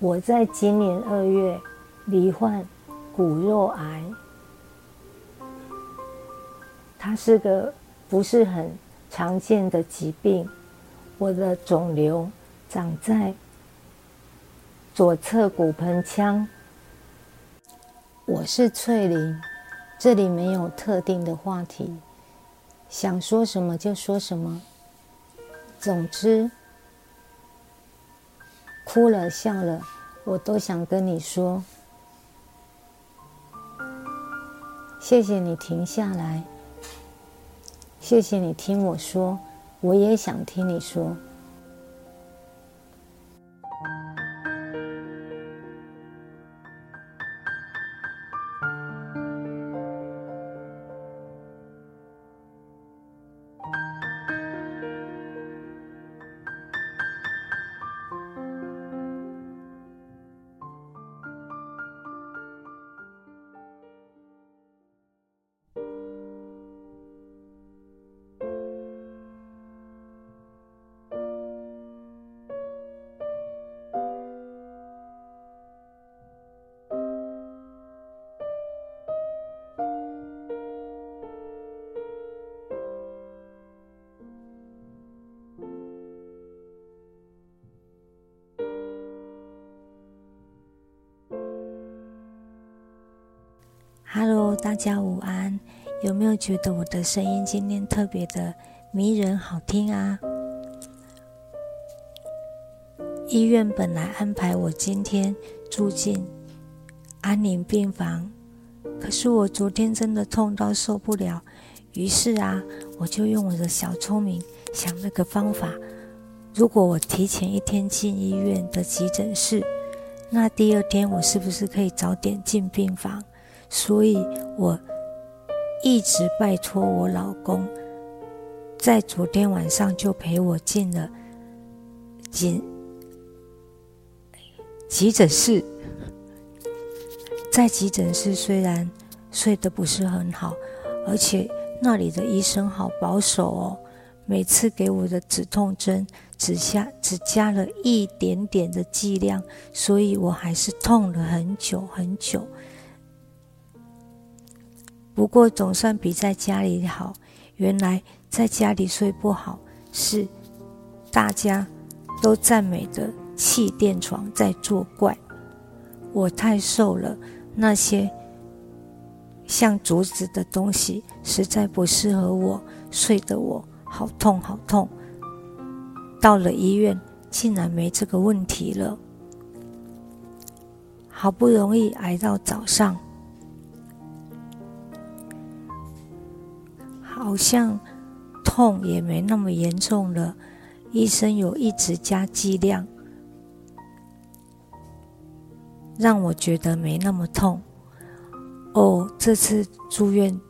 我在今年二月罹患骨肉癌，它是个不是很常见的疾病。我的肿瘤长在左侧骨盆腔。我是翠玲，这里没有特定的话题，想说什么就说什么。总之。哭了笑了，我都想跟你说，谢谢你停下来，谢谢你听我说，我也想听你说。大家午安。有没有觉得我的声音今天特别的迷人、好听啊？医院本来安排我今天住进安宁病房，可是我昨天真的痛到受不了，于是啊，我就用我的小聪明想了个方法：如果我提前一天进医院的急诊室，那第二天我是不是可以早点进病房？所以我一直拜托我老公，在昨天晚上就陪我进了急急诊室。在急诊室虽然睡得不是很好，而且那里的医生好保守哦，每次给我的止痛针只下只加了一点点的剂量，所以我还是痛了很久很久。不过总算比在家里好。原来在家里睡不好，是大家都赞美的气垫床在作怪。我太瘦了，那些像竹子的东西实在不适合我，睡得我好痛好痛。到了医院，竟然没这个问题了。好不容易挨到早上。好像痛也没那么严重了，医生有一直加剂量，让我觉得没那么痛。哦，这次住院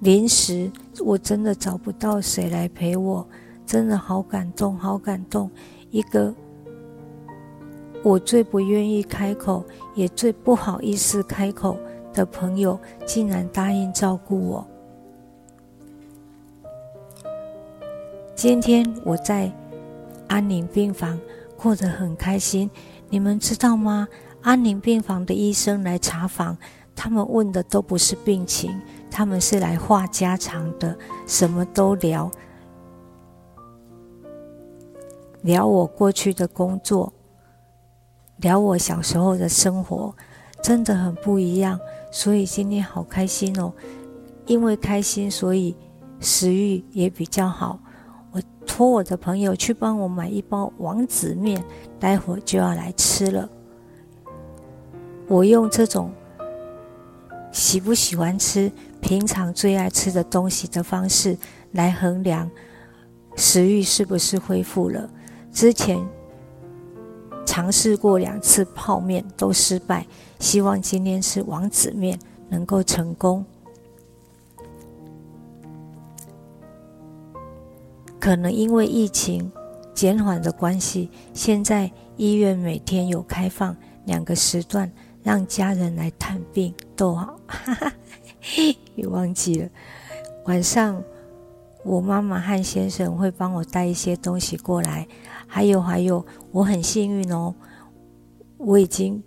临时我真的找不到谁来陪我，真的好感动，好感动。一个我最不愿意开口，也最不好意思开口的朋友，竟然答应照顾我。今天我在安宁病房过得很开心，你们知道吗？安宁病房的医生来查房，他们问的都不是病情，他们是来话家常的，什么都聊，聊我过去的工作，聊我小时候的生活，真的很不一样。所以今天好开心哦，因为开心，所以食欲也比较好。托我的朋友去帮我买一包王子面，待会就要来吃了。我用这种喜不喜欢吃、平常最爱吃的东西的方式来衡量食欲是不是恢复了。之前尝试过两次泡面都失败，希望今天吃王子面能够成功。可能因为疫情减缓的关系，现在医院每天有开放两个时段，让家人来探病逗号。也忘记了，晚上我妈妈和先生会帮我带一些东西过来，还有还有，我很幸运哦，我已经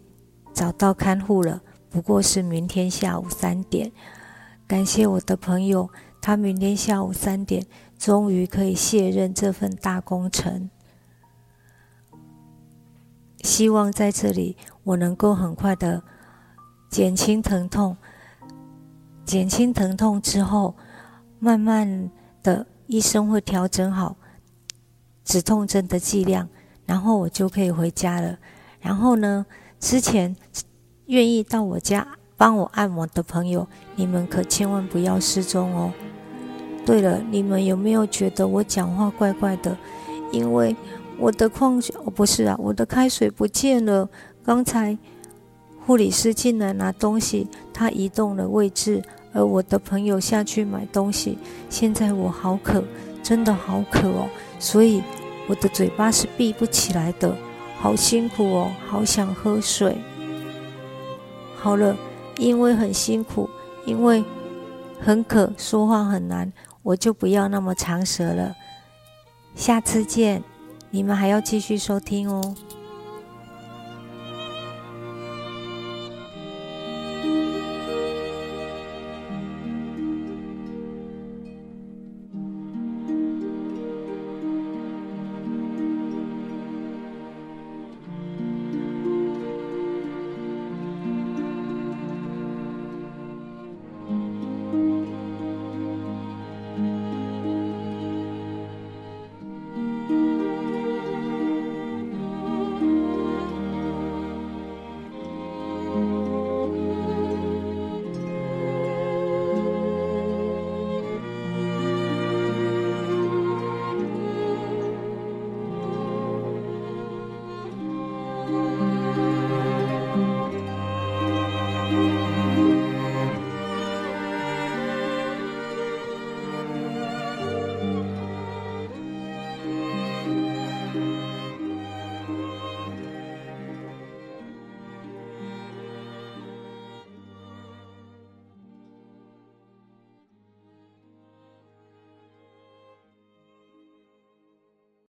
找到看护了，不过是明天下午三点。感谢我的朋友，他明天下午三点终于可以卸任这份大工程。希望在这里我能够很快的减轻疼痛，减轻疼痛之后，慢慢的医生会调整好止痛针的剂量，然后我就可以回家了。然后呢，之前愿意到我家帮我按摩的朋友，你们可千万不要失踪哦。对了，你们有没有觉得我讲话怪怪的？因为我的矿泉哦不是啊，我的开水不见了。刚才护理师进来拿东西，他移动了位置，而我的朋友下去买东西。现在我好渴，真的好渴哦，所以我的嘴巴是闭不起来的，好辛苦哦，好想喝水。好了，因为很辛苦，因为很渴，说话很难，我就不要那么长舌了。下次见。你们还要继续收听哦。